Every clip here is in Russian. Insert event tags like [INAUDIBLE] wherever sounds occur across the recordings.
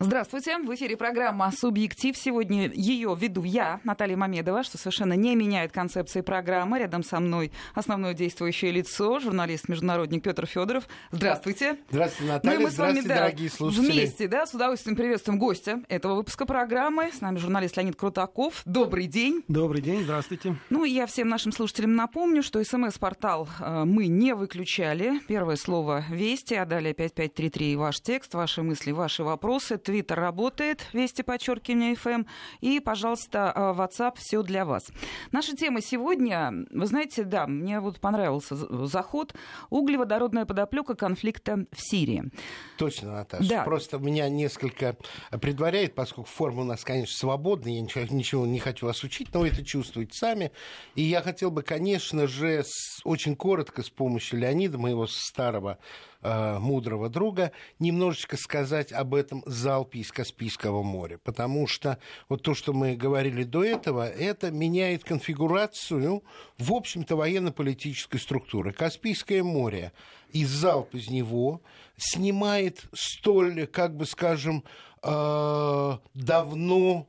Здравствуйте. В эфире программа «Субъектив». Сегодня ее веду я, Наталья Мамедова, что совершенно не меняет концепции программы. Рядом со мной основное действующее лицо, журналист-международник Петр Федоров. Здравствуйте. Здравствуйте, Наталья. Ну, мы Здравствуйте, с вами, да, дорогие слушатели. Вместе, да, с удовольствием приветствуем гостя этого выпуска программы. С нами журналист Леонид Крутаков. Добрый день. Добрый день, здравствуйте. Ну, я всем нашим слушателям напомню, что смс-портал э, мы не выключали. Первое слово «Вести», а далее 5533 ваш текст, ваши мысли, ваши вопросы. Твиттер работает Вести подчеркивание FM. И, пожалуйста, э, WhatsApp все для вас. Наша тема сегодня, вы знаете, да, мне вот понравился заход. Углеводородная подоплека конфликта в Сирии. Точно, Наташа. Да. Просто меня несколько предваряет, поскольку форма у нас, конечно, свободная, я ничего, ничего не хочу вас учить, но вы это чувствуете сами. И я хотел бы, конечно же, с, очень коротко с помощью Леонида, моего старого э, мудрого друга, немножечко сказать об этом залпе из Каспийского моря. Потому что вот то, что мы говорили до этого, это меняет конфигурацию, в общем-то, военно-политической структуры. Каспийское море и залп из него снимает столь, как бы скажем, э, давно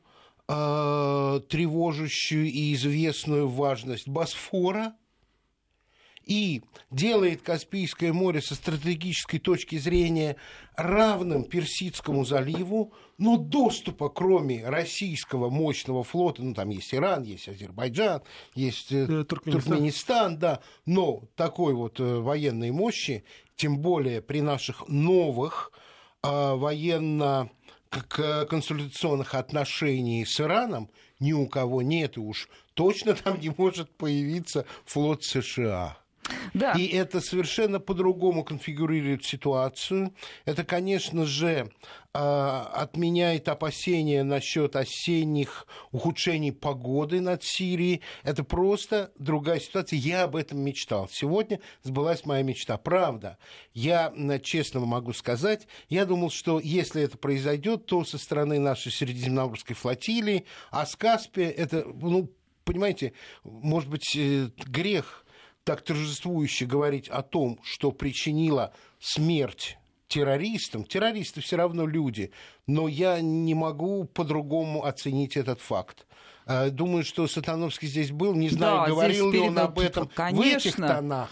э, тревожащую и известную важность Босфора – и делает Каспийское море со стратегической точки зрения равным Персидскому заливу, но доступа, кроме российского мощного флота, ну там есть Иран, есть Азербайджан, есть э, Туркменистан. Туркменистан, да, но такой вот э, военной мощи, тем более при наших новых э, военно консультационных отношений с Ираном ни у кого нет, и уж точно там не может появиться флот США. Да. И это совершенно по-другому конфигурирует ситуацию. Это, конечно же, а, отменяет опасения насчет осенних ухудшений погоды над Сирией. Это просто другая ситуация. Я об этом мечтал. Сегодня сбылась моя мечта. Правда, я честно могу сказать, я думал, что если это произойдет, то со стороны нашей Средиземноморской флотилии, а с Каспия это, ну, понимаете, может быть, э, грех так торжествующе говорить о том, что причинила смерть террористам. Террористы все равно люди, но я не могу по-другому оценить этот факт. Э, думаю, что Сатановский здесь был, не знаю, да, говорил ли он об этом Конечно. в этих тонах.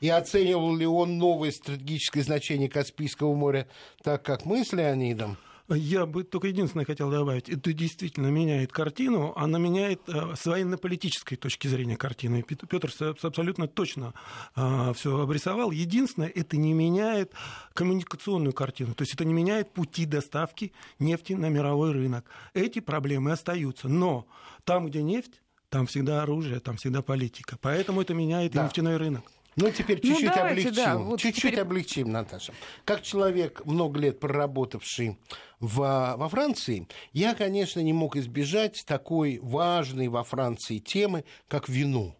И оценивал ли он новое стратегическое значение Каспийского моря так, как мы с Леонидом? Я бы только единственное хотел добавить. Это действительно меняет картину, она меняет э, с военно-политической точки зрения картины. Петр абсолютно точно э, все обрисовал. Единственное, это не меняет коммуникационную картину. То есть это не меняет пути доставки нефти на мировой рынок. Эти проблемы остаются. Но там, где нефть, там всегда оружие, там всегда политика. Поэтому это меняет да. и нефтяной рынок. Ну, теперь ну, чуть-чуть ну, облегчим. Да, вот чуть-чуть теперь... облегчим, Наташа. Как человек, много лет проработавший в, во Франции, я, конечно, не мог избежать такой важной во Франции темы, как вино.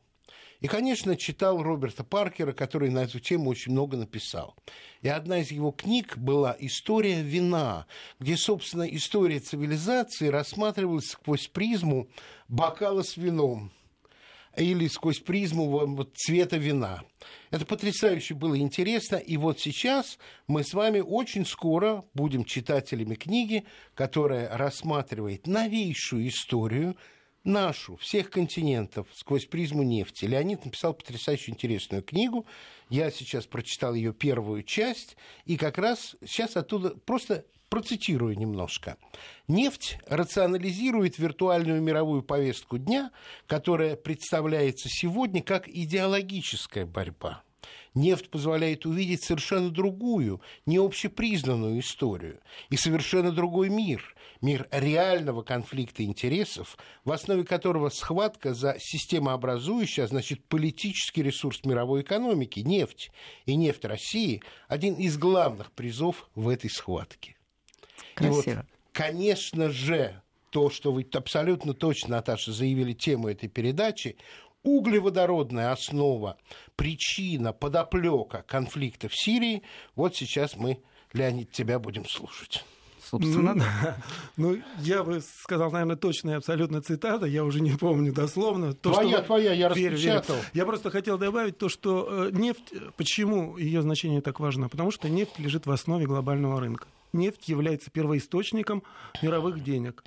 И, конечно, читал Роберта Паркера, который на эту тему очень много написал. И одна из его книг была «История вина», где, собственно, история цивилизации рассматривалась сквозь призму бокала с вином или сквозь призму цвета вина. Это потрясающе было интересно. И вот сейчас мы с вами очень скоро будем читателями книги, которая рассматривает новейшую историю нашу, всех континентов, сквозь призму нефти. Леонид написал потрясающую интересную книгу. Я сейчас прочитал ее первую часть, и как раз сейчас оттуда просто Процитирую немножко. Нефть рационализирует виртуальную мировую повестку дня, которая представляется сегодня как идеологическая борьба. Нефть позволяет увидеть совершенно другую, не общепризнанную историю и совершенно другой мир, мир реального конфликта интересов, в основе которого схватка за системообразующий, а значит политический ресурс мировой экономики, нефть. И нефть России – один из главных призов в этой схватке. Красиво. И вот, конечно же, то, что вы абсолютно точно, Наташа, заявили тему этой передачи, углеводородная основа, причина, подоплека конфликта в Сирии, вот сейчас мы, Леонид, тебя будем слушать собственно. Ну, [LAUGHS] ну, я бы сказал, наверное, точная абсолютно цитата, я уже не помню дословно. То, твоя, что... твоя, я верь, распечатал. Верь. Я просто хотел добавить то, что э, нефть, почему ее значение так важно? Потому что нефть лежит в основе глобального рынка. Нефть является первоисточником мировых денег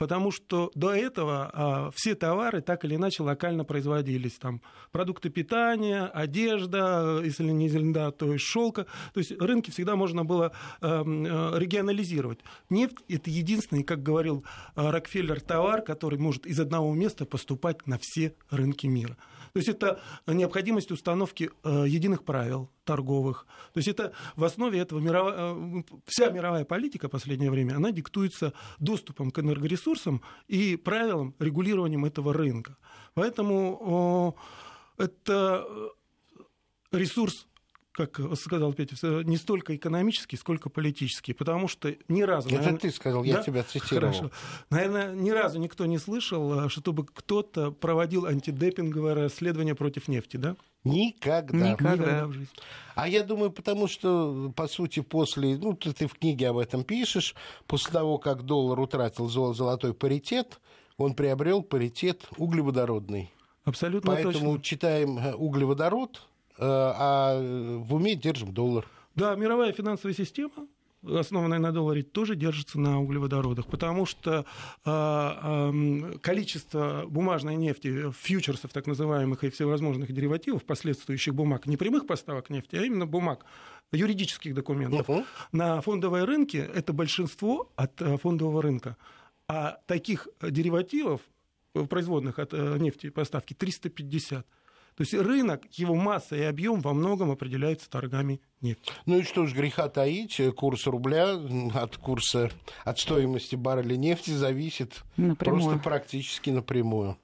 потому что до этого а, все товары так или иначе локально производились. Там продукты питания, одежда, если не зелена, то есть шелка. То есть рынки всегда можно было а, регионализировать. Нефть – это единственный, как говорил а, Рокфеллер, товар, который может из одного места поступать на все рынки мира. То есть это необходимость установки э, единых правил торговых. То есть это в основе этого мировая, э, вся мировая политика в последнее время, она диктуется доступом к энергоресурсам и правилам регулированием этого рынка. Поэтому это ресурс как сказал Петя, не столько экономический, сколько политический, потому что ни разу... Это наверное, ты сказал, я да? тебя цитировал. Хорошо. Наверное, ни разу никто не слышал, чтобы кто-то проводил антидепинговое расследование против нефти, да? Никогда. Никогда в жизни. А я думаю, потому что, по сути, после, ну, ты, ты в книге об этом пишешь, после того, как доллар утратил золотой паритет, он приобрел паритет углеводородный. Абсолютно Поэтому точно. читаем э, углеводород, Э, а в уме держим доллар. Да, мировая финансовая система, основанная на долларе, тоже держится на углеводородах, потому что э, э, количество бумажной нефти, фьючерсов так называемых и всевозможных деривативов, последствующих бумаг, не прямых поставок нефти, а именно бумаг, юридических документов, uh-huh. на фондовые рынки это большинство от э, фондового рынка. А таких деривативов, производных от э, нефти поставки, 350. То есть рынок, его масса и объем во многом определяются торгами нефти. Ну и что ж, греха таить, курс рубля от курса, от стоимости барреля нефти зависит напрямую. просто практически напрямую.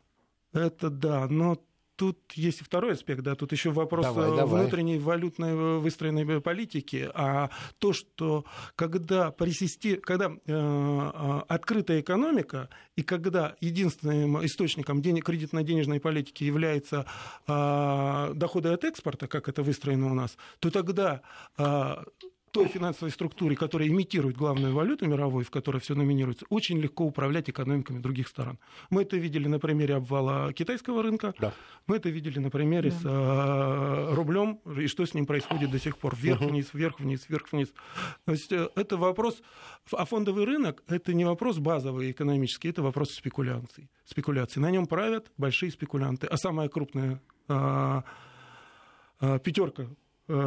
Это да, но тут есть и второй аспект, да, тут еще вопрос давай, э, давай. внутренней валютной э, выстроенной политики, а то, что когда, при системе, когда э, э, открытая экономика и когда единственным источником денег, кредитно-денежной политики является э, доходы от экспорта, как это выстроено у нас, то тогда э, той финансовой структуре, которая имитирует главную валюту мировой, в которой все номинируется, очень легко управлять экономиками других сторон. Мы это видели на примере обвала китайского рынка, да. мы это видели на примере да. с э, рублем, и что с ним происходит до сих пор. Вверх-вниз, вверх-вниз, вверх-вниз. То есть э, это вопрос, а фондовый рынок – это не вопрос базовый экономический, это вопрос спекуляций. спекуляций. На нем правят большие спекулянты. А самая крупная э, э, пятерка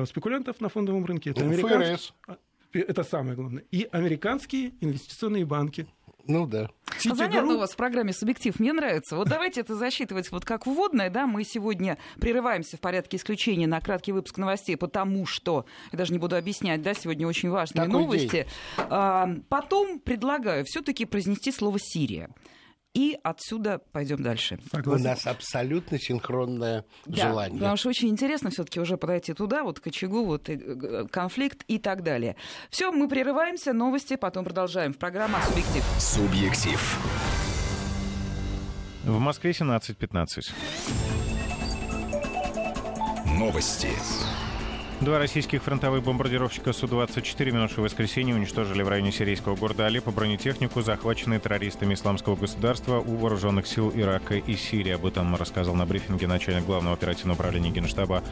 спекулянтов на фондовом рынке. Это, американские, а, это самое главное. И американские инвестиционные банки. Ну да. Citigroup... Занятно у вас в программе «Субъектив». Мне нравится. Вот давайте это засчитывать вот как вводное. Да? Мы сегодня прерываемся в порядке исключения на краткий выпуск новостей, потому что, я даже не буду объяснять, да, сегодня очень важные Такой новости. А, потом предлагаю все таки произнести слово «Сирия». И отсюда пойдем дальше. Согласен. У нас абсолютно синхронное да, желание. Потому что очень интересно все-таки уже подойти туда, вот к очагу, вот э, конфликт и так далее. Все, мы прерываемся, новости, потом продолжаем. В программа «Субъектив». «Субъектив». В Москве 17.15. Новости. Два российских фронтовых бомбардировщика Су-24 в минувшее воскресенье уничтожили в районе сирийского города Алеппо бронетехнику, захваченную террористами исламского государства у вооруженных сил Ирака и Сирии. Об этом рассказал на брифинге начальник главного оперативного управления Генштаба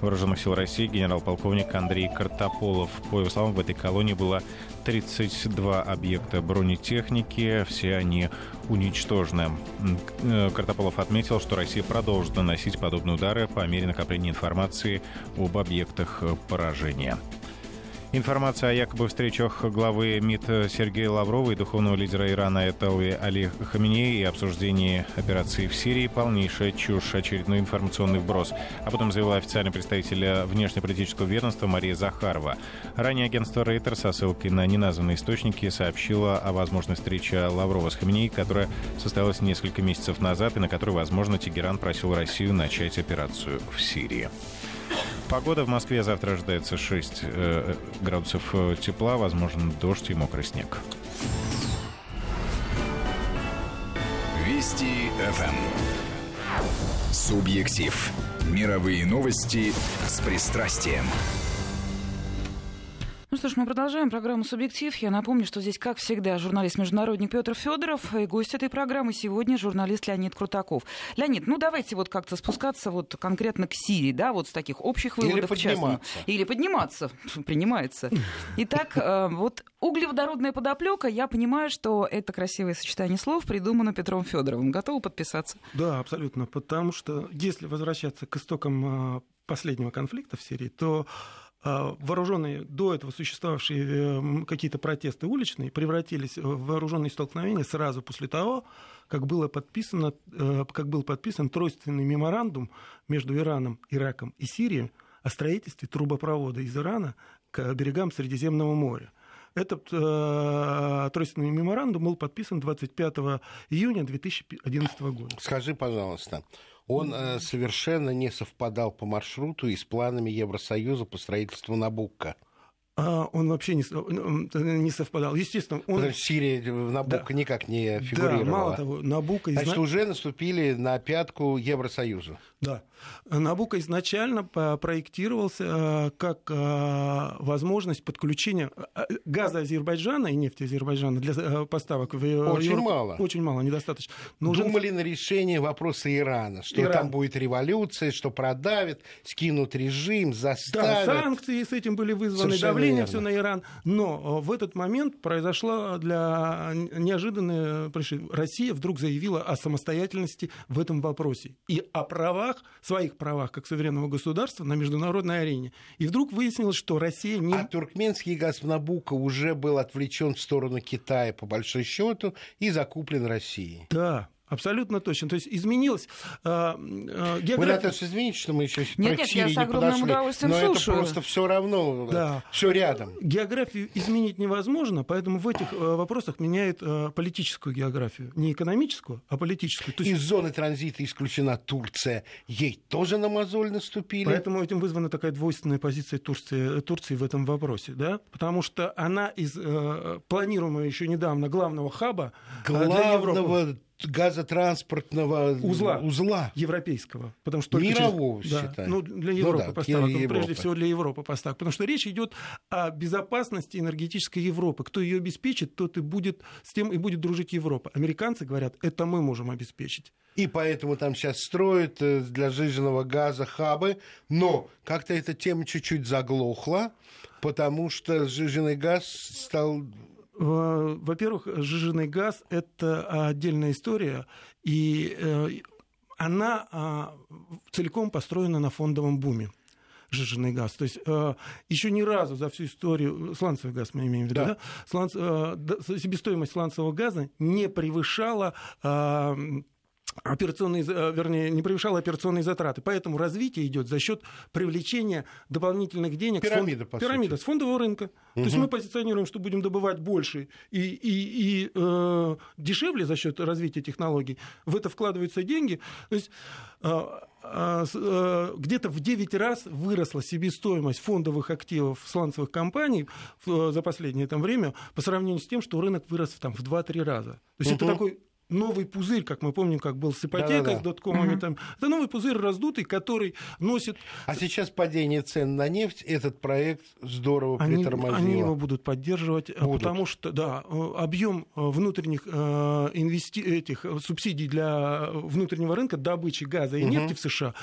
вооруженных сил России генерал-полковник Андрей Картополов. По его словам, в этой колонии было 32 объекта бронетехники, все они уничтожены. Э, Картополов отметил, что Россия продолжит наносить подобные удары по мере накопления информации об объектах поражения. Информация о якобы встречах главы МИД Сергея Лаврова и духовного лидера Ирана Этауи Али Хаминеи и обсуждении операции в Сирии – полнейшая чушь, очередной информационный вброс. Об этом заявила официальный представитель внешнеполитического ведомства Мария Захарова. Ранее агентство Рейтер со ссылкой на неназванные источники сообщило о возможной встрече Лаврова с Хаминеи, которая состоялась несколько месяцев назад и на которой, возможно, Тегеран просил Россию начать операцию в Сирии. Погода в Москве завтра ожидается 6 э, градусов э, тепла, возможен дождь и мокрый снег. Вести ФМ. Субъектив. Мировые новости с пристрастием. Ну что ж, мы продолжаем программу «Субъектив». Я напомню, что здесь, как всегда, журналист-международник Петр Федоров и гость этой программы сегодня журналист Леонид Крутаков. Леонид, ну давайте вот как-то спускаться вот конкретно к Сирии, да, вот с таких общих выводов. Или подниматься. Или подниматься, [LAUGHS] принимается. Итак, э, вот углеводородная подоплека, я понимаю, что это красивое сочетание слов придумано Петром Федоровым. Готовы подписаться? Да, абсолютно, потому что если возвращаться к истокам э, последнего конфликта в Сирии, то вооруженные до этого существовавшие э, какие-то протесты уличные превратились в вооруженные столкновения сразу после того, как, было подписано, э, как был подписан тройственный меморандум между Ираном, Ираком и Сирией о строительстве трубопровода из Ирана к берегам Средиземного моря. Этот э, тройственный меморандум был подписан 25 июня 2011 года. Скажи, пожалуйста, он э, совершенно не совпадал по маршруту и с планами Евросоюза по строительству Набукка. А он вообще не, не совпадал. Естественно, он... Потому Сирия в Набука да. никак не фигурировала. Да, мало того, Набука... Значит, изна... уже наступили на пятку Евросоюзу. Да. Набука изначально проектировался э, как э, возможность подключения э, газа Азербайджана и нефти Азербайджана для поставок в Очень Европу. мало. Очень мало, недостаточно. Нужен... Думали на решение вопроса Ирана, что Иран. там будет революция, что продавят, скинут режим, заставят. Да, санкции с этим были вызваны, Совершенно давление верно. все на Иран. Но в этот момент произошла для неожиданная Россия вдруг заявила о самостоятельности в этом вопросе и о правах своих правах как суверенного государства на международной арене. И вдруг выяснилось, что Россия не... А туркменский газ в Набуко уже был отвлечен в сторону Китая по большой счету и закуплен Россией. Да, Абсолютно точно. То есть изменилось э, э, география. Вы, Наташа, извините, что мы еще нет, нет, я с огромным подошли, удовольствием но слушаю. это просто все равно, да. все рядом. Географию изменить невозможно, поэтому в этих э, вопросах меняют э, политическую географию. Не экономическую, а политическую. То есть... Из зоны транзита исключена Турция. Ей тоже на мозоль наступили. Поэтому этим вызвана такая двойственная позиция Турции, Турции в этом вопросе. Да? Потому что она из э, планируемого еще недавно главного хаба главного для Европы газотранспортного узла, узла. европейского. Потому что Мирового, через... да, ну, для ну Европы ну, да, поставок. Европы. Прежде всего для Европы поставок. Потому что речь идет о безопасности энергетической Европы. Кто ее обеспечит, тот и будет, с тем и будет дружить Европа. Американцы говорят, это мы можем обеспечить. И поэтому там сейчас строят э, для жиженного газа хабы. Но как-то эта тема чуть-чуть заглохла, потому что жиженый газ стал во-первых, сжиженный газ – это отдельная история, и э, она а, целиком построена на фондовом буме сжиженный газ. То есть э, еще ни разу за всю историю, сланцевый газ мы имеем в виду, да. Да? Сланц, э, себестоимость сланцевого газа не превышала операционные, э, вернее, не превышала операционные затраты. Поэтому развитие идет за счет привлечения дополнительных денег Пирамида, с, фонд... Пирамида с фондового рынка. Угу. То есть мы позиционируем, что будем добывать больше и, и, и э, дешевле за счет развития технологий. В это вкладываются деньги. То есть э, э, где-то в 9 раз выросла себестоимость фондовых активов сланцевых компаний за последнее там время по сравнению с тем, что рынок вырос там, в 2-3 раза. То есть угу. это такой новый пузырь, как мы помним, как был с ипотекой, с доткомами. Угу. Там. Это новый пузырь раздутый, который носит... А сейчас падение цен на нефть, этот проект здорово они, притормозило. Они его будут поддерживать, э, будут. потому что, да, э, объем э, внутренних инвести... этих субсидий для внутреннего рынка добычи газа и угу. нефти в США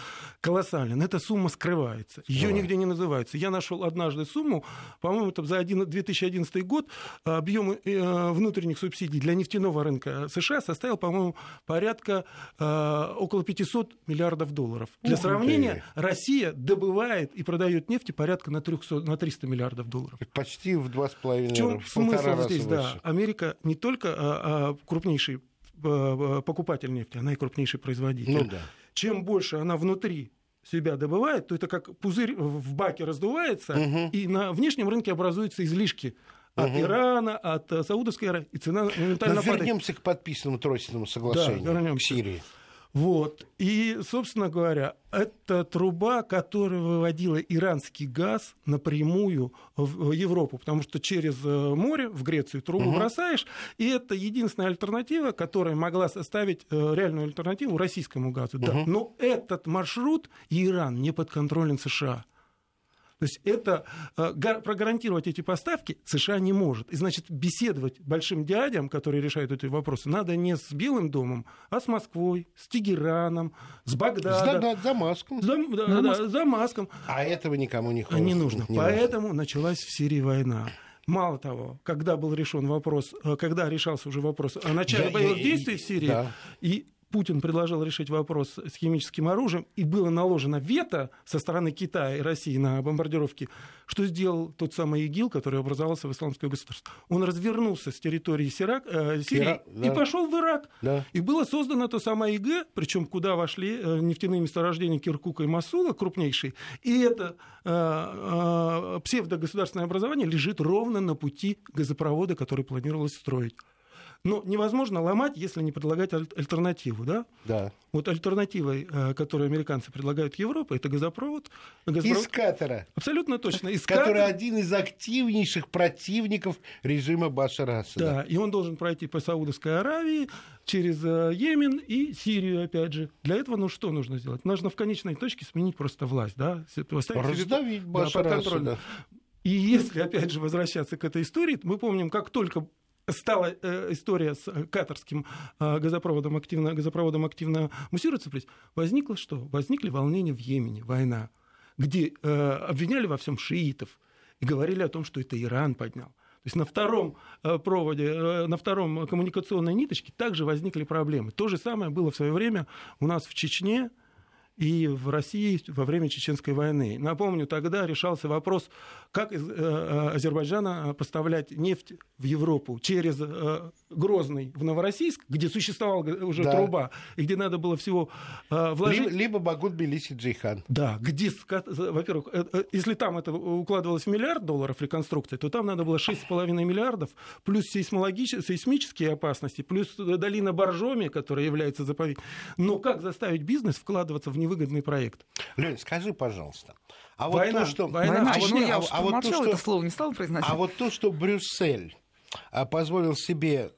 колоссален. Эта сумма скрывается. Ее да. нигде не называется. Я нашел однажды сумму, по-моему, это за 2011 год объем внутренних субсидий для нефтяного рынка США составил, по-моему, порядка э, около 500 миллиардов долларов. Для Ух сравнения, ты. Россия добывает и продает нефти порядка на, 300, на 300 миллиардов долларов. Почти в два с половиной В чем смысл здесь? Да, Америка не только а, а, крупнейший а, покупатель нефти, она и крупнейший производитель. Ну, да. Чем больше она внутри себя добывает, то это как пузырь в баке раздувается, угу. и на внешнем рынке образуются излишки от угу. Ирана, от э, Саудовской Аравии, и цена моментально Но падает. Вернемся к подписанному тройственному соглашению да, вернемся. к Сирии. Вот. И, собственно говоря, это труба, которая выводила иранский газ напрямую в Европу, потому что через э, море в Грецию трубу угу. бросаешь, и это единственная альтернатива, которая могла составить э, реальную альтернативу российскому газу. Угу. Да. Но этот маршрут Иран не подконтролен США. То есть это э, прогарантировать эти поставки США не может. И значит, беседовать большим дядям, которые решают эти вопросы, надо не с Белым домом, а с Москвой, с Тегераном, с Багдадом. Да, да, Дамаском. За, да, да, да, Дамаском. А этого никому не, хочется, не нужно. Не Поэтому нужно. началась в Сирии война. Мало того, когда был решен вопрос, э, когда решался уже вопрос о начале боевых действий в Сирии, да. и Путин предложил решить вопрос с химическим оружием, и было наложено вето со стороны Китая и России на бомбардировки, что сделал тот самый ИГИЛ, который образовался в исламское государство? Он развернулся с территории Сирак, э, Сирии Ира... да. и пошел в Ирак. Да. И было создано то самое ИГ, причем куда вошли э, нефтяные месторождения Киркука и Масула, крупнейшие. И это э, э, псевдогосударственное образование лежит ровно на пути газопровода, который планировалось строить. Но невозможно ломать, если не предлагать аль- альтернативу, да? Да. Вот альтернативой, э, которую американцы предлагают Европе, это газопровод. газопровод. Из Катара. Абсолютно точно. Из Который Катара. один из активнейших противников режима Башара Асада. Да, и он должен пройти по Саудовской Аравии, через э, Йемен и Сирию, опять же. Для этого ну что нужно сделать? Нужно в конечной точке сменить просто власть, да? Раздавить Башара да, Асада. И если, опять же, возвращаться к этой истории, мы помним, как только стала э, история с э, катарским э, газопроводом активно, газопроводом активно муссируется, возникло что? Возникли волнения в Йемене, война, где э, обвиняли во всем шиитов и говорили о том, что это Иран поднял. То есть на втором э, проводе, э, на втором коммуникационной ниточке также возникли проблемы. То же самое было в свое время у нас в Чечне, и в России во время Чеченской войны. Напомню, тогда решался вопрос, как из э, э, Азербайджана поставлять нефть в Европу через э, Грозный в Новороссийск, где существовала уже да. труба, и где надо было всего вложить... Либо, либо Багут Белиси Джейхан. Да, где, во-первых, если там это укладывалось в миллиард долларов реконструкция, то там надо было 6,5 миллиардов, плюс сейсмические опасности, плюс долина Боржоми, которая является заповедью. Но как заставить бизнес вкладываться в невыгодный проект. Лень, скажи, пожалуйста, а вот война, то, что... Война, а, вот, я а, а вот то, что... это слово, не стал произносить. А вот то, что Брюссель а, позволил себе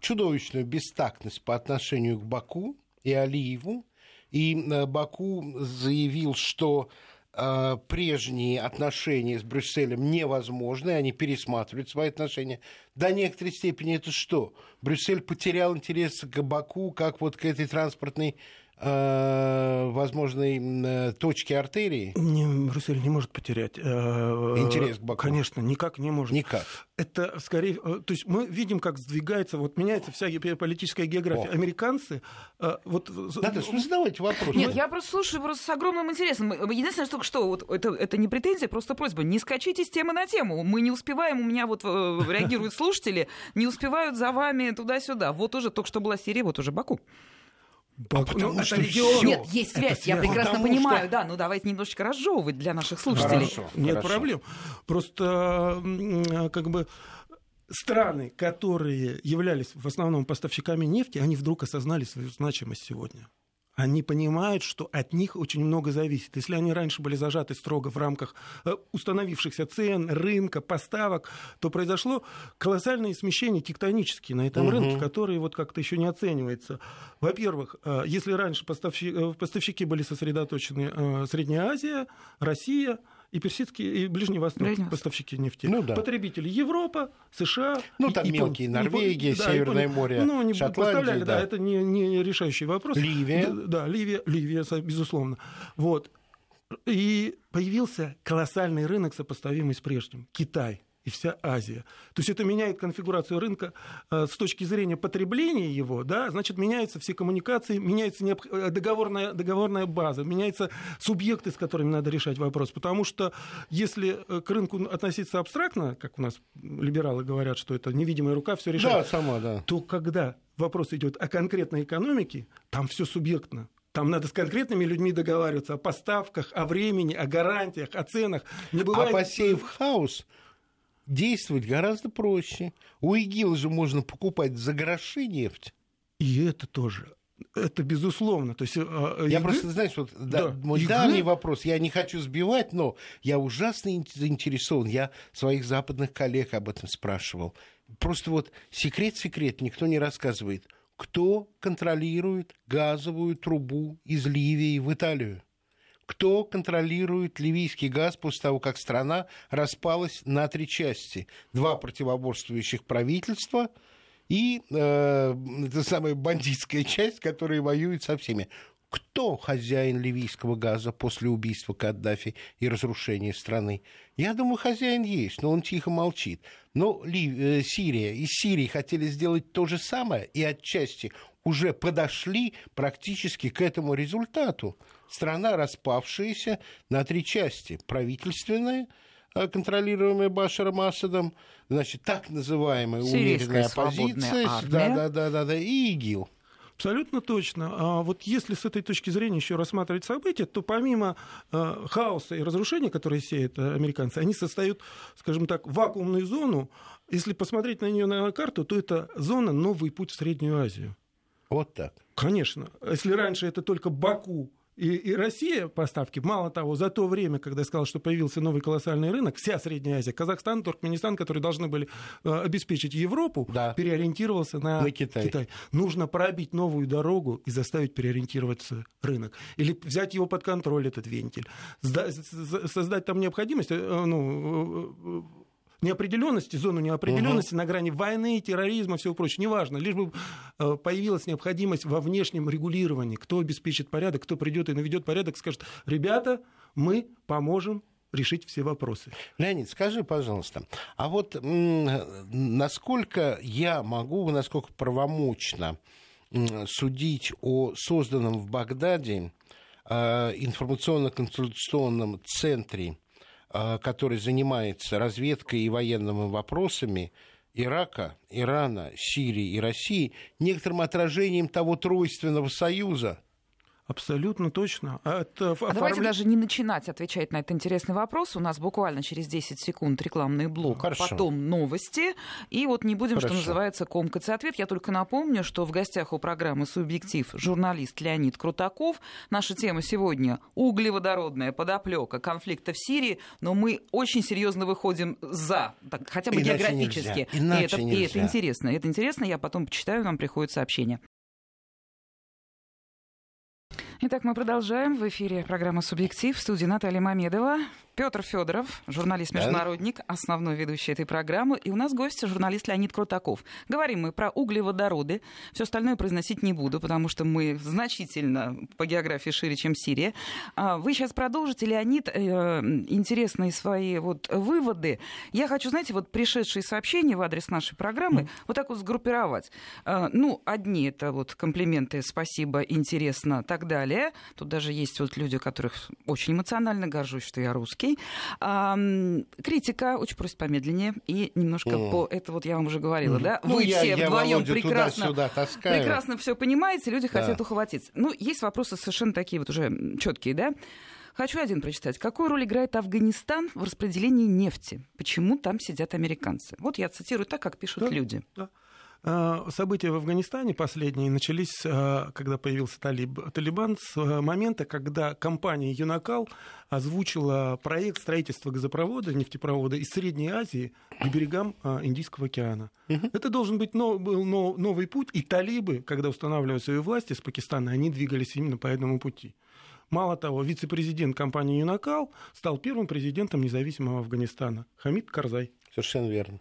чудовищную бестактность по отношению к Баку и Алиеву, и а, Баку заявил, что э, прежние отношения с Брюсселем невозможны, они пересматривают свои отношения. До некоторой степени это что? Брюссель потерял интерес к Баку, как вот к этой транспортной Э, возможной э, точки артерии? Не, Брюссель не может потерять. Э, Интерес к Баку? Конечно, никак не может. Никак. Это скорее... То есть мы видим, как сдвигается, вот меняется вся политическая география. О. Американцы... Вот... Да, ну, задавайте вопрос. Нет, я просто слушаю просто с огромным интересом. Единственное, что, что вот это, это не претензия, просто просьба. Не скачите с темы на тему. Мы не успеваем, у меня вот реагируют слушатели, не успевают за вами туда-сюда. Вот уже только что была Сирия, вот уже Баку. А ну, что регион. Нет, есть связь, я прекрасно потому понимаю, что... да, ну давайте немножечко разжевывать для наших слушателей. Хорошо, Нет хорошо. проблем. Просто как бы страны, которые являлись в основном поставщиками нефти, они вдруг осознали свою значимость сегодня они понимают, что от них очень много зависит. Если они раньше были зажаты строго в рамках э, установившихся цен, рынка, поставок, то произошло колоссальное смещение тектонические на этом угу. рынке, которые вот как-то еще не оценивается. Во-первых, э, если раньше поставщики, э, поставщики были сосредоточены Средняя Азия, Россия, и персидские, и Ближний Восток, Ближний поставщики нефти. Ну, да. Потребители Европа, США. Ну, там Япон... мелкие, Норвегия, Япон... Северное Япон... море, Ну, они поставляли, да. да, это не, не решающий вопрос. Ливия. Да, Ливия, Ливия, безусловно. Вот. И появился колоссальный рынок, сопоставимый с прежним. Китай и вся Азия. То есть это меняет конфигурацию рынка э, с точки зрения потребления его, да, значит, меняются все коммуникации, меняется необ... Э, договорная, договорная база, меняются субъекты, с которыми надо решать вопрос. Потому что если э, к рынку относиться абстрактно, как у нас либералы говорят, что это невидимая рука все решает, да, сама, да. то когда вопрос идет о конкретной экономике, там все субъектно. Там надо с конкретными людьми договариваться о поставках, о времени, о гарантиях, о ценах. Не бывает... А по сейф-хаус действовать гораздо проще. У ИГИЛ же можно покупать за гроши нефть. И это тоже. Это безусловно. То есть, э, я ИГ... просто, знаешь, вот да, да, мой ИГ... давний вопрос, я не хочу сбивать, но я ужасно заинтересован. Я своих западных коллег об этом спрашивал. Просто вот секрет-секрет никто не рассказывает. Кто контролирует газовую трубу из Ливии в Италию? Кто контролирует ливийский газ после того, как страна распалась на три части. Два противоборствующих правительства и э, это самая бандитская часть, которая воюет со всеми. Кто хозяин ливийского газа после убийства Каддафи и разрушения страны? Я думаю, хозяин есть, но он тихо молчит. Но Ли, э, Сирия, из Сирии хотели сделать то же самое и отчасти уже подошли практически к этому результату. Страна, распавшаяся на три части. Правительственная, э, контролируемая Башаром Асадом, значит, так называемая умеренная оппозиция, да, да, да, да, да, и ИГИЛ. Абсолютно точно. А вот если с этой точки зрения еще рассматривать события, то помимо э, хаоса и разрушения, которые сеют э, американцы, они создают, скажем так, вакуумную зону. Если посмотреть на нее на карту, то это зона новый путь в Среднюю Азию. Вот так. Конечно. Если раньше это только Баку и, и Россия поставки, мало того, за то время, когда я сказал, что появился новый колоссальный рынок, вся Средняя Азия, Казахстан, Туркменистан, которые должны были э, обеспечить Европу, да. переориентировался на, на Китай. Китай. Нужно пробить новую дорогу и заставить переориентироваться рынок. Или взять его под контроль, этот вентиль. Создать там необходимость, э, ну, э, неопределенности, зону неопределенности угу. на грани войны, терроризма, всего прочего, неважно, лишь бы э, появилась необходимость во внешнем регулировании, кто обеспечит порядок, кто придет и наведет порядок, скажет, ребята, мы поможем решить все вопросы. Леонид, скажи, пожалуйста, а вот насколько я могу, насколько правомочно судить о созданном в Багдаде э, информационно-консультационном центре который занимается разведкой и военными вопросами Ирака, Ирана, Сирии и России, некоторым отражением того тройственного союза, Абсолютно точно. А оформля... а давайте даже не начинать отвечать на этот интересный вопрос. У нас буквально через 10 секунд рекламный блок, Хорошо. потом новости. И вот не будем, Хорошо. что называется, комкаться ответ. Я только напомню, что в гостях у программы «Субъектив» журналист Леонид Крутаков. Наша тема сегодня – углеводородная подоплека конфликта в Сирии. Но мы очень серьезно выходим за, так, хотя бы Иначе географически. Иначе и, это, нельзя. и это интересно. Это интересно. Я потом почитаю, нам приходит сообщение. Итак, мы продолжаем. В эфире программа «Субъектив» в студии Наталья Мамедова. Петр Федоров, журналист-международник, основной ведущий этой программы. И у нас гость журналист Леонид Крутаков. Говорим мы про углеводороды. Все остальное произносить не буду, потому что мы значительно по географии шире, чем Сирия. А вы сейчас продолжите, Леонид, э, интересные свои вот выводы. Я хочу, знаете, вот пришедшие сообщения в адрес нашей программы mm. вот так вот сгруппировать. А, ну, одни это вот комплименты, спасибо, интересно, так далее. Тут даже есть вот люди, которых очень эмоционально горжусь, что я русский. А, критика очень просит помедленнее и немножко mm. по... Это вот я вам уже говорила, mm. да? Ну, Вы я, все вдвоем прекрасно, прекрасно все понимаете, люди да. хотят ухватиться. Ну, есть вопросы совершенно такие вот уже четкие, да? Хочу один прочитать. Какую роль играет Афганистан в распределении нефти? Почему там сидят американцы? Вот я цитирую так, как пишут да, люди. Да. Э, события в Афганистане последние начались, э, когда появился талиб, Талибан, с э, момента, когда компания «Юнакал» озвучила проект строительства газопровода, нефтепровода из Средней Азии к берегам Индийского океана. Угу. Это должен быть нов, был новый путь, и талибы, когда устанавливали свою власть из Пакистана, они двигались именно по этому пути. Мало того, вице-президент компании «Юнакал» стал первым президентом независимого Афганистана. Хамид Карзай. Совершенно верно.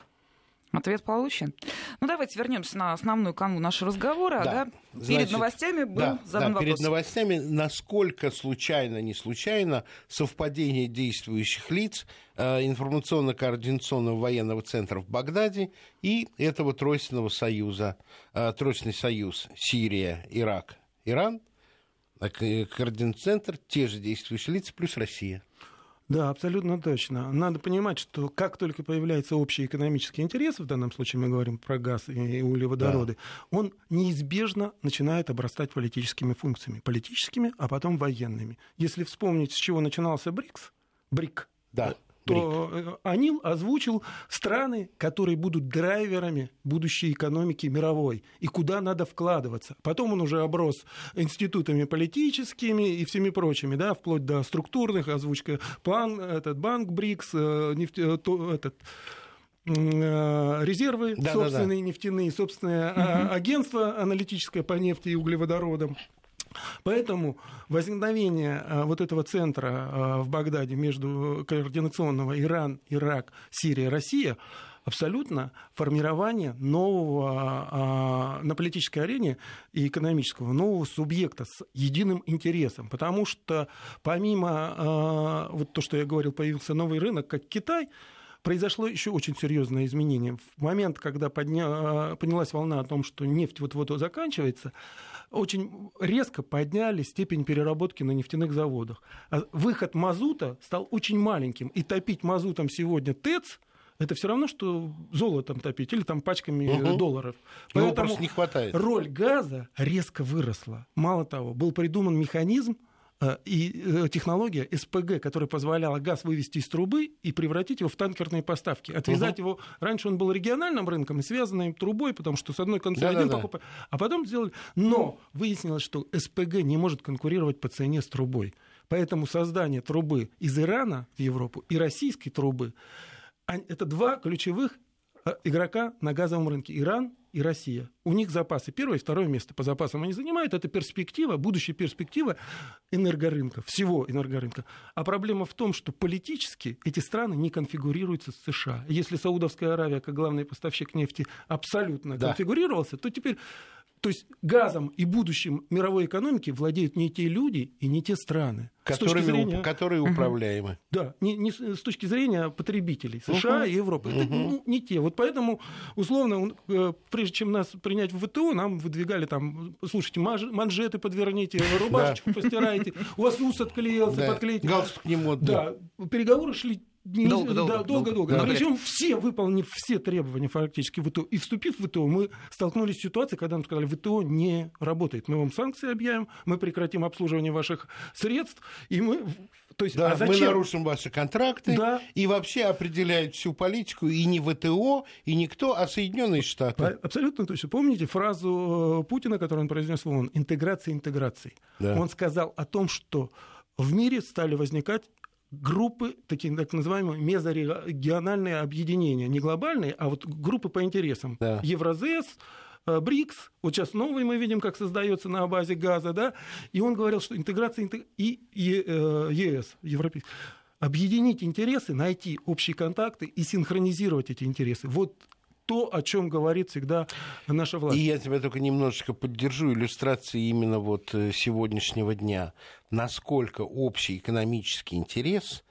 Ответ получен. Ну, давайте вернемся на основную канву нашего разговора. Да. Да? Значит, перед новостями был да, задан да, вопрос. Перед новостями, насколько случайно, не случайно, совпадение действующих лиц э, информационно-координационного военного центра в Багдаде и этого тройственного союза, э, тройственный союз Сирия, Ирак, Иран, э, координационный центр, те же действующие лица, плюс Россия. Да, абсолютно точно. Надо понимать, что как только появляется общий экономический интерес, в данном случае мы говорим про газ и углеводороды, да. он неизбежно начинает обрастать политическими функциями. Политическими, а потом военными. Если вспомнить, с чего начинался БРИКС, БРИК, да то э, Анил озвучил страны, которые будут драйверами будущей экономики мировой, и куда надо вкладываться. Потом он уже оброс институтами политическими и всеми прочими, да, вплоть до структурных, озвучка план, этот банк БРИКС, э, нефть, э, то, этот, резервы да, собственные да, да. нефтяные, собственное угу. агентство аналитическое по нефти и углеводородам. Поэтому возникновение а, вот этого центра а, в Багдаде между координационного Иран, Ирак, Сирия, Россия абсолютно формирование нового а, на политической арене и экономического нового субъекта с единым интересом. Потому что помимо вот то, что я говорил, появился новый рынок, как Китай, произошло еще очень серьезное изменение. В момент, когда подня... поднялась волна о том, что нефть вот-вот заканчивается, очень резко подняли степень переработки на нефтяных заводах. А выход мазута стал очень маленьким. И топить мазутом сегодня ТЭЦ это все равно, что золотом топить или там пачками угу. долларов. Поэтому не хватает. роль газа резко выросла. Мало того, был придуман механизм, и э, технология СПГ, которая позволяла газ вывести из трубы и превратить его в танкерные поставки. Отвязать угу. его... Раньше он был региональным рынком и связанным трубой, потому что с одной концы да, один да, покупает. А потом сделали... Но выяснилось, что СПГ не может конкурировать по цене с трубой. Поэтому создание трубы из Ирана в Европу и российской трубы это два ключевых э, игрока на газовом рынке. Иран и Россия. У них запасы первое и второе место по запасам они занимают. Это перспектива, будущая перспектива энергорынка, всего энергорынка. А проблема в том, что политически эти страны не конфигурируются с США. Если Саудовская Аравия, как главный поставщик нефти, абсолютно да. конфигурировался, то теперь то есть газом и будущим мировой экономики владеют не те люди и не те страны. Которыми, зрения, которые управляемы. Угу. Да, не, не с точки зрения потребителей США угу. и Европы. Угу. Это ну, не те. Вот поэтому, условно, э, прежде чем нас принять в ВТО, нам выдвигали там, слушайте, манжеты подверните, [LAUGHS] рубашечку постирайте, у вас ус отклеился, подклейте. Галстук не модный. Да, переговоры шли Долго-долго. Долго-долго. Да. Причем все, выполнив все требования фактически ВТО и вступив в ВТО, мы столкнулись с ситуацией, когда нам сказали, ВТО не работает. Мы вам санкции объявим, мы прекратим обслуживание ваших средств, и мы то есть, да, а зачем? мы нарушим ваши контракты да. и вообще определяют всю политику и не ВТО, и никто, а Соединенные Штаты. Абсолютно точно. Помните фразу э, Путина, которую он произнес в ООН? Интеграция интеграции. Да. Он сказал о том, что в мире стали возникать группы, такие так называемые мезорегиональные объединения, не глобальные, а вот группы по интересам. Да. Евразес, э, БРИКС, вот сейчас новый мы видим, как создается на базе газа, да, и он говорил, что интеграция и, и э, ЕС, Европейский, объединить интересы, найти общие контакты и синхронизировать эти интересы. Вот то, о чем говорит всегда наша власть. И я тебя только немножечко поддержу иллюстрацией именно вот э, сегодняшнего дня. Насколько общий экономический интерес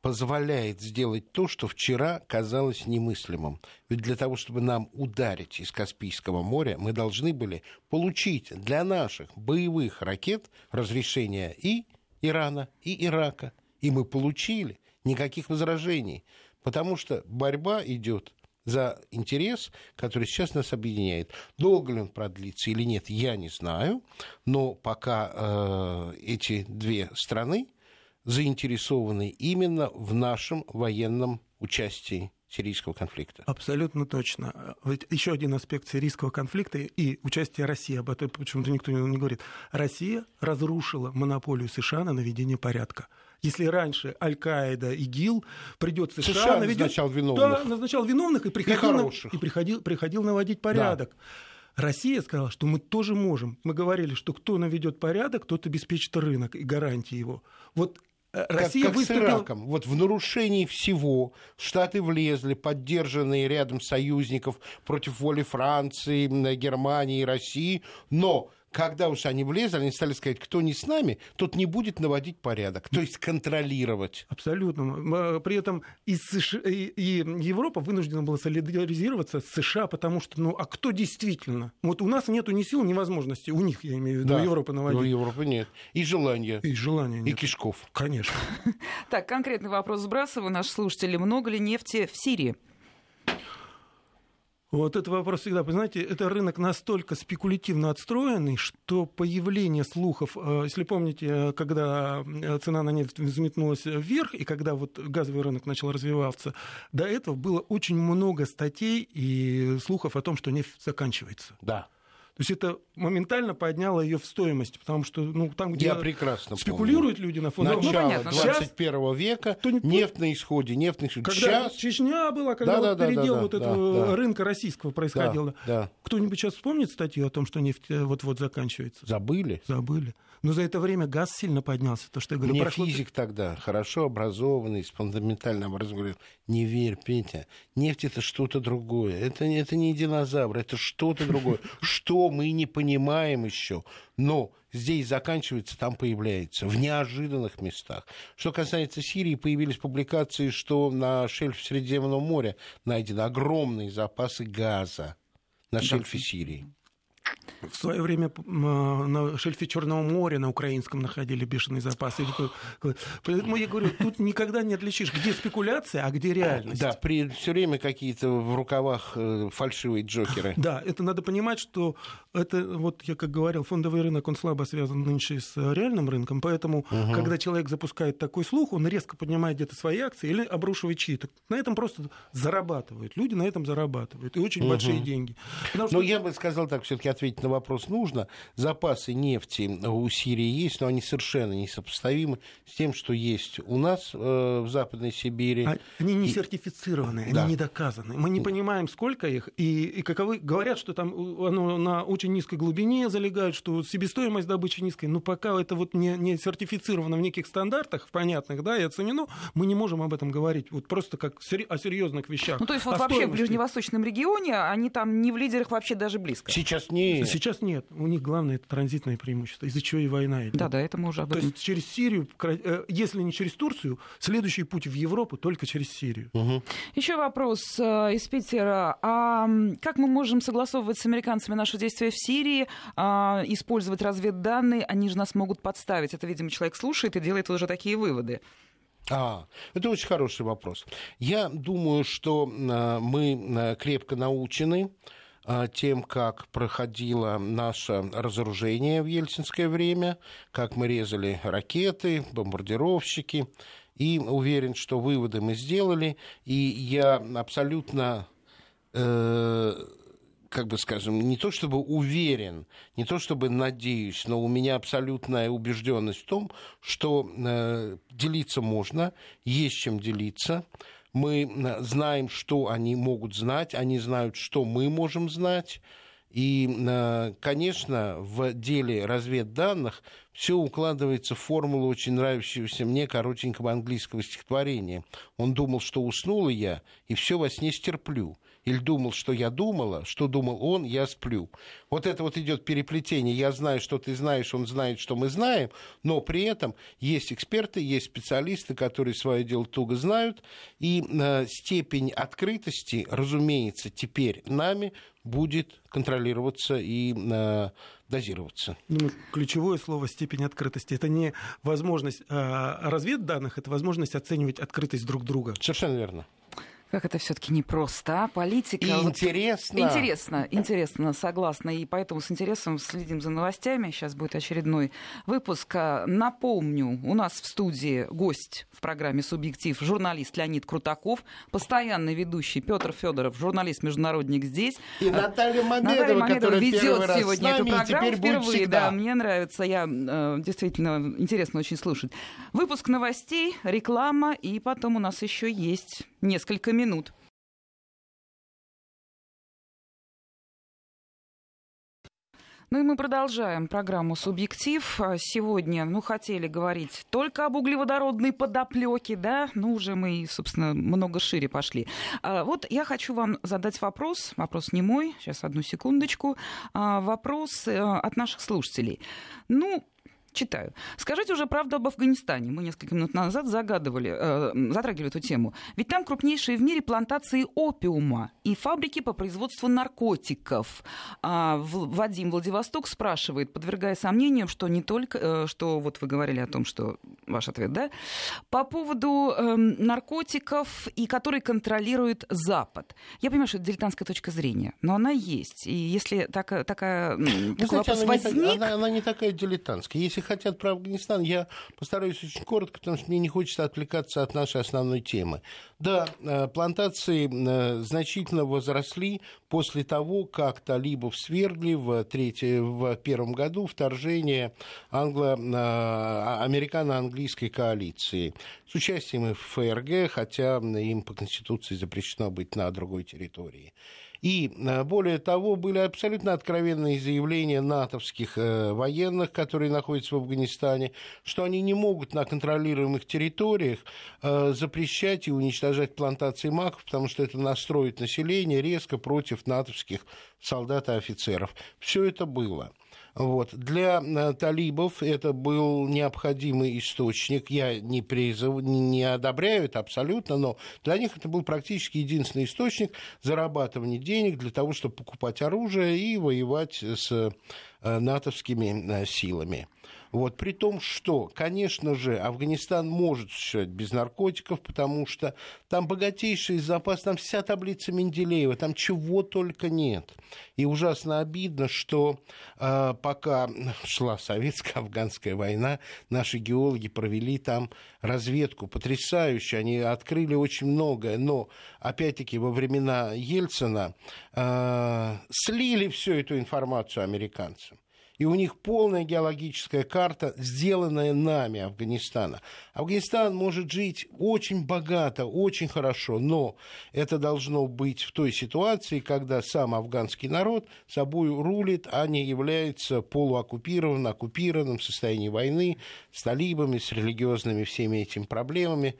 позволяет сделать то, что вчера казалось немыслимым. Ведь для того, чтобы нам ударить из Каспийского моря, мы должны были получить для наших боевых ракет разрешение и Ирана, и Ирака. И мы получили. Никаких возражений. Потому что борьба идет за интерес, который сейчас нас объединяет. Долго ли он продлится или нет, я не знаю, но пока э, эти две страны заинтересованы именно в нашем военном участии сирийского конфликта. Абсолютно точно. Ведь еще один аспект сирийского конфликта и участие России, об этом почему-то никто не говорит. Россия разрушила монополию США на наведение порядка. Если раньше Аль-Каида, ИГИЛ придет США, США наведет, назначал виновных. Да, назначал виновных и приходил, и на, и приходил, приходил наводить порядок. Да. Россия сказала, что мы тоже можем. Мы говорили, что кто наведет порядок, тот обеспечит рынок и гарантии его. Вот э, Россия как, как выступила... с Ираком. Вот в нарушении всего Штаты влезли, поддержанные рядом союзников против воли Франции, Германии и России, но когда уж они влезли, они стали сказать, кто не с нами, тот не будет наводить порядок, то есть контролировать. Абсолютно. При этом и, США, и Европа вынуждена была солидаризироваться с США, потому что, ну, а кто действительно? Вот у нас нету ни сил, ни возможности, у них, я имею в виду, да. у Европы наводить. У Европы нет. И желания. И желания нет. И кишков. Конечно. [LAUGHS] Так, конкретный вопрос сбрасываю. Наши слушатели. Много ли нефти в Сирии? Вот этот вопрос всегда, знаете, это рынок настолько спекулятивно отстроенный, что появление слухов, э, если помните, э, когда э, цена на нефть взметнулась вверх, и когда вот газовый рынок начал развиваться, до этого было очень много статей и слухов о том, что нефть заканчивается. Да. То есть это моментально подняло ее в стоимость, потому что ну, там, где Я прекрасно спекулируют помню. люди на фондовом Начало ну, 21 Сейчас... века, то нефть на исходе, нефть на исходе. Когда сейчас... Чечня была, когда да, вот да, передел да, вот да, этого да, рынка российского происходил. Да, да. Кто-нибудь сейчас вспомнит статью о том, что нефть э, вот-вот заканчивается? Забыли. Забыли. Но за это время газ сильно поднялся. То, что я говорю, Мне прошло... физик тогда, хорошо образованный, с фундаментальным образованием, говорил, не верь, Петя, нефть это что-то другое. Это, это не динозавр, это что-то другое. Что [LAUGHS] мы не понимаем еще. Но здесь заканчивается, там появляется, в неожиданных местах. Что касается Сирии, появились публикации, что на шельфе Средиземного моря найдены огромные запасы газа на шельфе Сирии. В свое время на шельфе Черного моря на украинском находили бешеные запасы. Поэтому я говорю, тут никогда не отличишь, где спекуляция, а где реальность. Да, при все время какие-то в рукавах э, фальшивые джокеры. [LAUGHS] Да, это надо понимать, что это, вот я как говорил, фондовый рынок, он слабо связан нынче с реальным рынком, поэтому, угу. когда человек запускает такой слух, он резко поднимает где-то свои акции или обрушивает чьи-то. На этом просто зарабатывают. Люди на этом зарабатывают. И очень угу. большие деньги. Потому что... Но я бы сказал так, все-таки ответить на вопрос нужно. Запасы нефти у Сирии есть, но они совершенно несопоставимы с тем, что есть у нас э, в Западной Сибири. А, они не и... сертифицированы, да. они не доказаны. Мы не понимаем, сколько их, и, и каковы... Говорят, что там оно на очень низкой глубине залегают, что себестоимость добычи низкая, но пока это вот не, не сертифицировано в неких стандартах понятных, да, и оценено, мы не можем об этом говорить, вот просто как о серьезных вещах. Ну, то есть вот вообще стоимости. в ближневосточном регионе они там не в лидерах вообще даже близко. Сейчас не. Сейчас нет. У них главное это транзитное преимущество, из-за чего и война идет. Да, да, это мы уже об этом. То есть через Сирию, э, если не через Турцию, следующий путь в Европу только через Сирию. Угу. Еще вопрос э, из Питера. А как мы можем согласовывать с американцами наши действия в Сирии, а, использовать разведданные? Они же нас могут подставить. Это, видимо, человек слушает и делает уже такие выводы. А, это очень хороший вопрос. Я думаю, что э, мы крепко научены тем, как проходило наше разоружение в ельцинское время, как мы резали ракеты, бомбардировщики. И уверен, что выводы мы сделали. И я абсолютно э, как бы скажем, не то чтобы уверен, не то чтобы надеюсь, но у меня абсолютная убежденность в том, что э, делиться можно, есть чем делиться мы знаем, что они могут знать, они знают, что мы можем знать. И, э, конечно, в деле разведданных все укладывается в формулу очень нравящегося мне коротенького английского стихотворения. Он думал, что уснула я, и все во сне стерплю или думал, что я думала, что думал он, я сплю. Вот это вот идет переплетение. Я знаю, что ты знаешь, он знает, что мы знаем, но при этом есть эксперты, есть специалисты, которые свое дело туго знают, и э, степень открытости, разумеется, теперь нами будет контролироваться и э, дозироваться. Ну, ключевое слово степень открытости. Это не возможность э, разведданных, это возможность оценивать открытость друг друга. Совершенно верно. Как это все-таки непросто, а? Политика. интересно. Вот, интересно, интересно, согласна. И поэтому с интересом следим за новостями. Сейчас будет очередной выпуск. А, напомню, у нас в студии гость в программе «Субъектив» журналист Леонид Крутаков, постоянный ведущий Петр Федоров, журналист-международник здесь. И Наталья Мамедова, Наталья Мамедова которая ведет сегодня эту программу впервые. Да, мне нравится. Я э, действительно интересно очень слушать. Выпуск новостей, реклама, и потом у нас еще есть несколько минут. Ну и мы продолжаем программу «Субъектив». Сегодня, ну, хотели говорить только об углеводородной подоплеке, да, ну, уже мы, собственно, много шире пошли. А, вот я хочу вам задать вопрос, вопрос не мой, сейчас одну секундочку, а, вопрос э, от наших слушателей. Ну, Читаю. Скажите уже правду об Афганистане. Мы несколько минут назад загадывали, э, затрагивали эту тему. Ведь там крупнейшие в мире плантации опиума и фабрики по производству наркотиков. А Вадим Владивосток спрашивает, подвергая сомнениям, что не только, э, что вот вы говорили о том, что ваш ответ, да, по поводу э, наркотиков и которые контролирует Запад. Я понимаю, что это дилетантская точка зрения, но она есть. И если так, такая, такой Знаете, вопрос она возник... Не, она, она не такая дилетантская. Если хотят про Афганистан, я постараюсь очень коротко, потому что мне не хочется отвлекаться от нашей основной темы. Да, э, плантации э, значительно возросли после того, как талибов свергли в, третье, в первом году вторжение англо, а, американо-английской коалиции с участием ФРГ, хотя им по Конституции запрещено быть на другой территории. И э, более того, были абсолютно откровенные заявления натовских э, военных, которые находятся в Афганистане, что они не могут на контролируемых территориях э, запрещать и уничтожать плантации маков, потому что это настроит население резко против натовских солдат и офицеров. Все это было. Вот. Для э, талибов это был необходимый источник. Я не, призыв, не одобряю это абсолютно, но для них это был практически единственный источник зарабатывания денег для того, чтобы покупать оружие и воевать с э, натовскими э, силами. Вот, при том, что, конечно же, Афганистан может существовать без наркотиков, потому что там богатейший запас, там вся таблица Менделеева, там чего только нет. И ужасно обидно, что э, пока шла советско-афганская война, наши геологи провели там разведку потрясающую, они открыли очень многое, но, опять-таки, во времена Ельцина э, слили всю эту информацию американцам и у них полная геологическая карта, сделанная нами Афганистана. Афганистан может жить очень богато, очень хорошо, но это должно быть в той ситуации, когда сам афганский народ собой рулит, а не является полуоккупированным, оккупированным в состоянии войны с талибами, с религиозными всеми этими проблемами.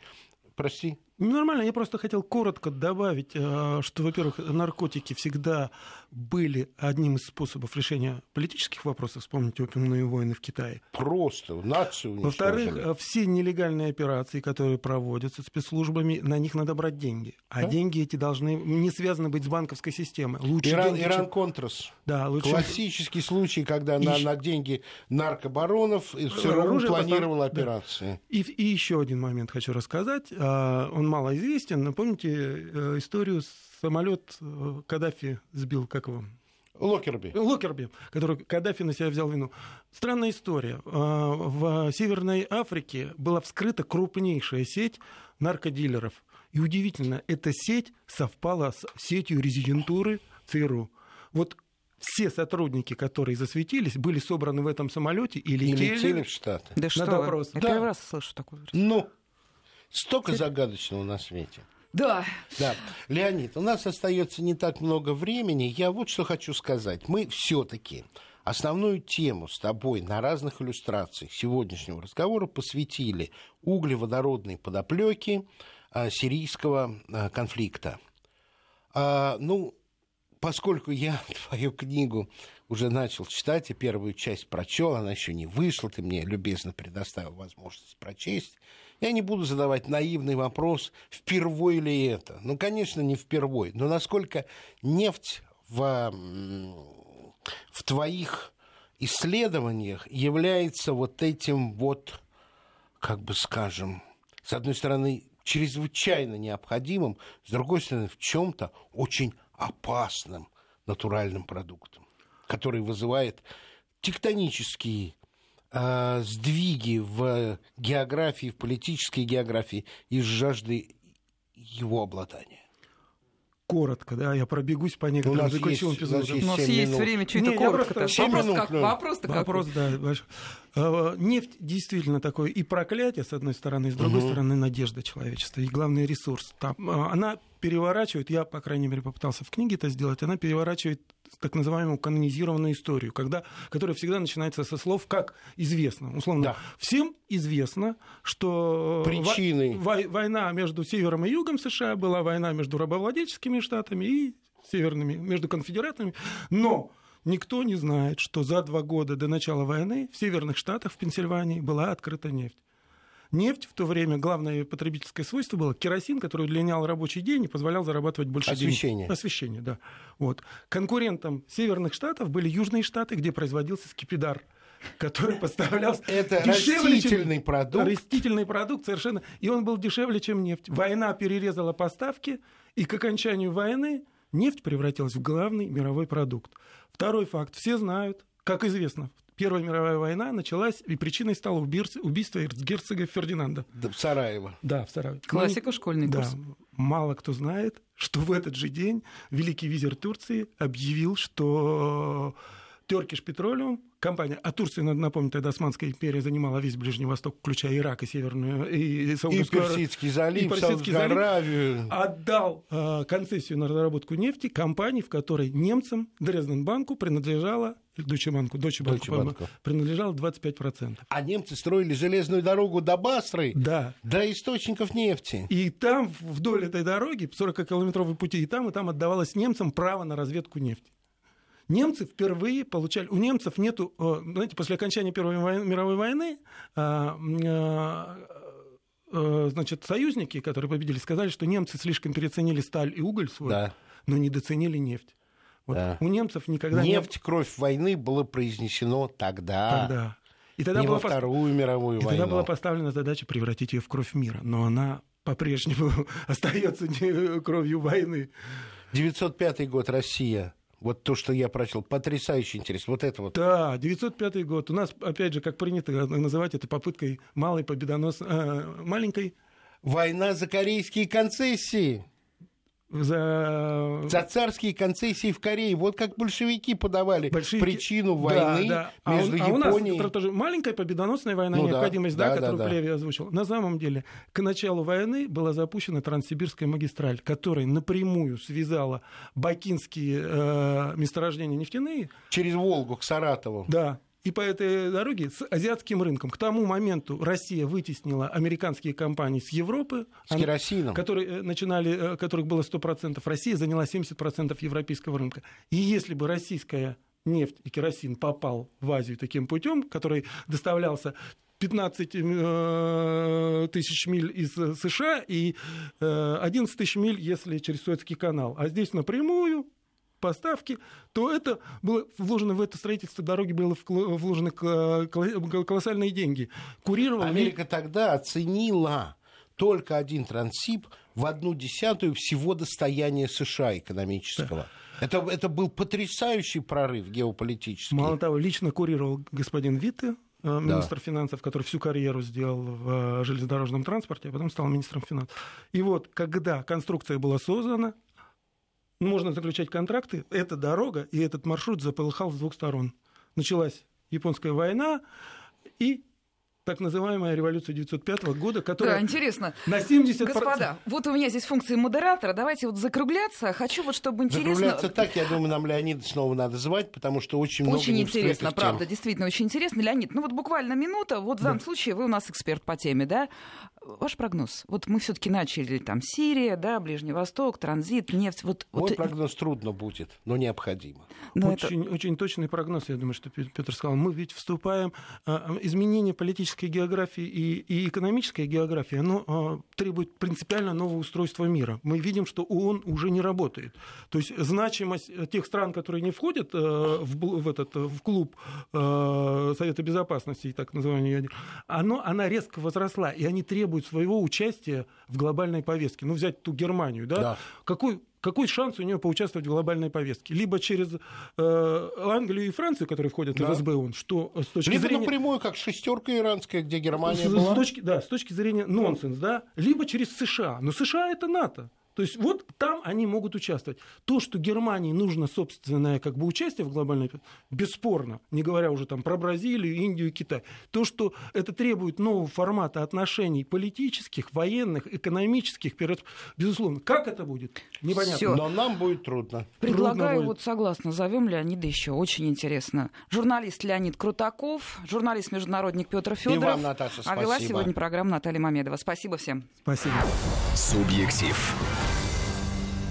Прости? Нормально, я просто хотел коротко добавить, э, что, во-первых, наркотики всегда были одним из способов решения политических вопросов. Вспомните опиумные войны в Китае. Просто нацию Во-вторых, э, все нелегальные операции, которые проводятся спецслужбами, на них надо брать деньги. А да? деньги эти должны не связаны быть с банковской системой. Лучше Иран, деньги, Иран Контрас. Да, лучше... Классический случай, когда и... на, на деньги наркобаронов ЦРУ планировал поставь... операции. Да. И, и еще один момент хочу рассказать. А, он мало известен. Напомните э, историю самолет э, Каддафи сбил, как его? Локерби. Локерби, который Каддафи на себя взял вину. Странная история. А, в Северной Африке была вскрыта крупнейшая сеть наркодилеров. И удивительно, эта сеть совпала с сетью резидентуры ЦРУ. Вот все сотрудники, которые засветились, были собраны в этом самолете и летели, и летели в Штаты. Да что допрос. Я да. первый раз слышу такую Ну, Столько загадочного на свете. Да. Да. Леонид, у нас остается не так много времени. Я вот что хочу сказать. Мы все-таки основную тему с тобой на разных иллюстрациях сегодняшнего разговора посвятили углеводородной подоплеке а, сирийского а, конфликта. А, ну, поскольку я [LAUGHS] твою книгу уже начал читать, и первую часть прочел, она еще не вышла, ты мне любезно предоставил возможность прочесть. Я не буду задавать наивный вопрос, впервой ли это. Ну, конечно, не впервой. Но насколько нефть в, в твоих исследованиях является вот этим вот, как бы скажем, с одной стороны, чрезвычайно необходимым, с другой стороны, в чем-то очень опасным натуральным продуктом, который вызывает тектонические сдвиги в географии, в политической географии из жажды его обладания коротко, да, я пробегусь по некоторым заключительным эпизодам. У нас есть минут. время чуть-то коротко. Вопрос, как, вопрос, вопрос, да, большой. А, нефть действительно такое и проклятие, с одной стороны, с другой угу. стороны, надежда человечества, и главный ресурс. Там, а, она переворачивает, я, по крайней мере, попытался в книге это сделать, она переворачивает так называемую канонизированную историю, когда, которая всегда начинается со слов «как известно». Условно, да. всем известно, что Причины. Во- война между Севером и Югом США была война между рабовладельческими штатами и северными, между конфедератами, но никто не знает, что за два года до начала войны в северных штатах, в Пенсильвании, была открыта нефть. Нефть в то время, главное потребительское свойство было керосин, который удлинял рабочий день и позволял зарабатывать больше Освещение. денег. Освещение. да. Вот. Конкурентом северных штатов были южные штаты, где производился скипидар который поставлялся [LAUGHS] Это дешевле, растительный чем... продукт. Растительный продукт, совершенно. И он был дешевле, чем нефть. Война перерезала поставки, и к окончанию войны нефть превратилась в главный мировой продукт. Второй факт. Все знают, как известно, Первая мировая война началась, и причиной стало убийство герцога Фердинанда. Да, в Сараево. Да, в Сараево. Классика ну, школьный курс. Да, мало кто знает, что в этот же день великий визир Турции объявил, что Turkish Petroleum, компания, а Турция, надо напомнить, тогда Османская империя занимала весь Ближний Восток, включая Ирак и Северную, и, и Саудовскую И Персидский залив, и Персидский залив, Аравию. отдал э, концессию на разработку нефти компании, в которой немцам, Дрезденбанку, принадлежала Deutsche Bank, Deutsche Bank, Deutsche Bank. принадлежало 25%. А немцы строили железную дорогу до Басры, да. до источников нефти. И там, вдоль этой дороги, 40-километровой пути, и там, и там отдавалось немцам право на разведку нефти. Немцы впервые получали... У немцев нету... Э, знаете, после окончания Первой мировой войны а, э, значит, союзники, которые победили, сказали, что немцы слишком переоценили сталь и уголь свой, да. но недооценили нефть. Вот да. У немцев никогда Нефть, не... кровь войны было произнесено тогда. Тогда. И тогда не была во Вторую мировую и войну. тогда была поставлена задача превратить ее в кровь мира. Но она по-прежнему [LAUGHS] остается [LAUGHS] кровью войны. 905 год, Россия. Вот то, что я прочел, потрясающе интересно. Вот это вот. Да, 905 год. У нас, опять же, как принято называть это попыткой малой победонос... Э, маленькой... Война за корейские концессии за... за царские концессии в Корее. Вот как большевики подавали большевики... причину войны да, да. между а, Японией... А у нас тоже маленькая победоносная война, ну, необходимость, да, да, которую да, Плеве озвучил. На самом деле, к началу войны была запущена Транссибирская магистраль, которая напрямую связала бакинские э, месторождения нефтяные... Через Волгу к Саратову. Да, и по этой дороге с азиатским рынком. К тому моменту Россия вытеснила американские компании с Европы. С керосином. Которые э, начинали, э, которых было 100%. Россия заняла 70% европейского рынка. И если бы российская нефть и керосин попал в Азию таким путем, который доставлялся 15 э, тысяч миль из США и 11 тысяч миль, если через Суэцкий канал. А здесь напрямую поставки, то это было вложено в это строительство дороги, было вложено колоссальные деньги. Курировал... Америка тогда оценила только один трансип в одну десятую всего достояния США экономического. Да. Это, это был потрясающий прорыв геополитический. Мало того, лично курировал господин Витте, э, министр да. финансов, который всю карьеру сделал в э, железнодорожном транспорте, а потом стал министром финансов. И вот, когда конструкция была создана, можно заключать контракты, эта дорога и этот маршрут заполыхал с двух сторон. Началась японская война, и так называемая революция 905 года, которая... Да, интересно. На 70%... Господа, вот у меня здесь функция модератора. Давайте вот закругляться. Хочу вот, чтобы интересно... Закругляться так, я думаю, нам Леонида снова надо звать, потому что очень, много Очень интересно, правда, действительно очень интересно. Леонид, ну вот буквально минута. Вот в данном да. случае вы у нас эксперт по теме, да? Ваш прогноз. Вот мы все-таки начали там Сирия, да, Ближний Восток, транзит, нефть. Вот, Мой вот... прогноз трудно будет, но необходимо. Но очень, это... очень точный прогноз, я думаю, что Петр сказал. Мы ведь вступаем... А, изменение политической географии и, и экономической географии, оно а, требует принципиально нового устройства мира. Мы видим, что ООН уже не работает. То есть значимость тех стран, которые не входят а, в, в, этот, в клуб Совета Безопасности, так называемый, оно, она резко возросла, и они требуют своего участия в глобальной повестке. Ну, взять ту Германию, да? да. Какой, какой шанс у нее поучаствовать в глобальной повестке? Либо через э, Англию и Францию, которые входят да. в СБУ, что с точки либо зрения... напрямую, как шестерка иранская, где Германия с, была. С точки, да, с точки зрения нонсенс, да, либо через США. Но США это НАТО. То есть вот там они могут участвовать. То, что Германии нужно собственное как бы, участие в глобальной, бесспорно, не говоря уже там про Бразилию, Индию и Китай. То, что это требует нового формата отношений политических, военных, экономических, безусловно. Как это будет? Непонятно. Всё. Но нам будет трудно. Предлагаю, трудно вот согласно, зовем Леонида еще. Очень интересно. Журналист Леонид Крутаков, журналист-международник Петр Федоров. И вам, Наташа, спасибо. А вела сегодня программа Наталья Мамедова. Спасибо всем. Спасибо. Субъектив.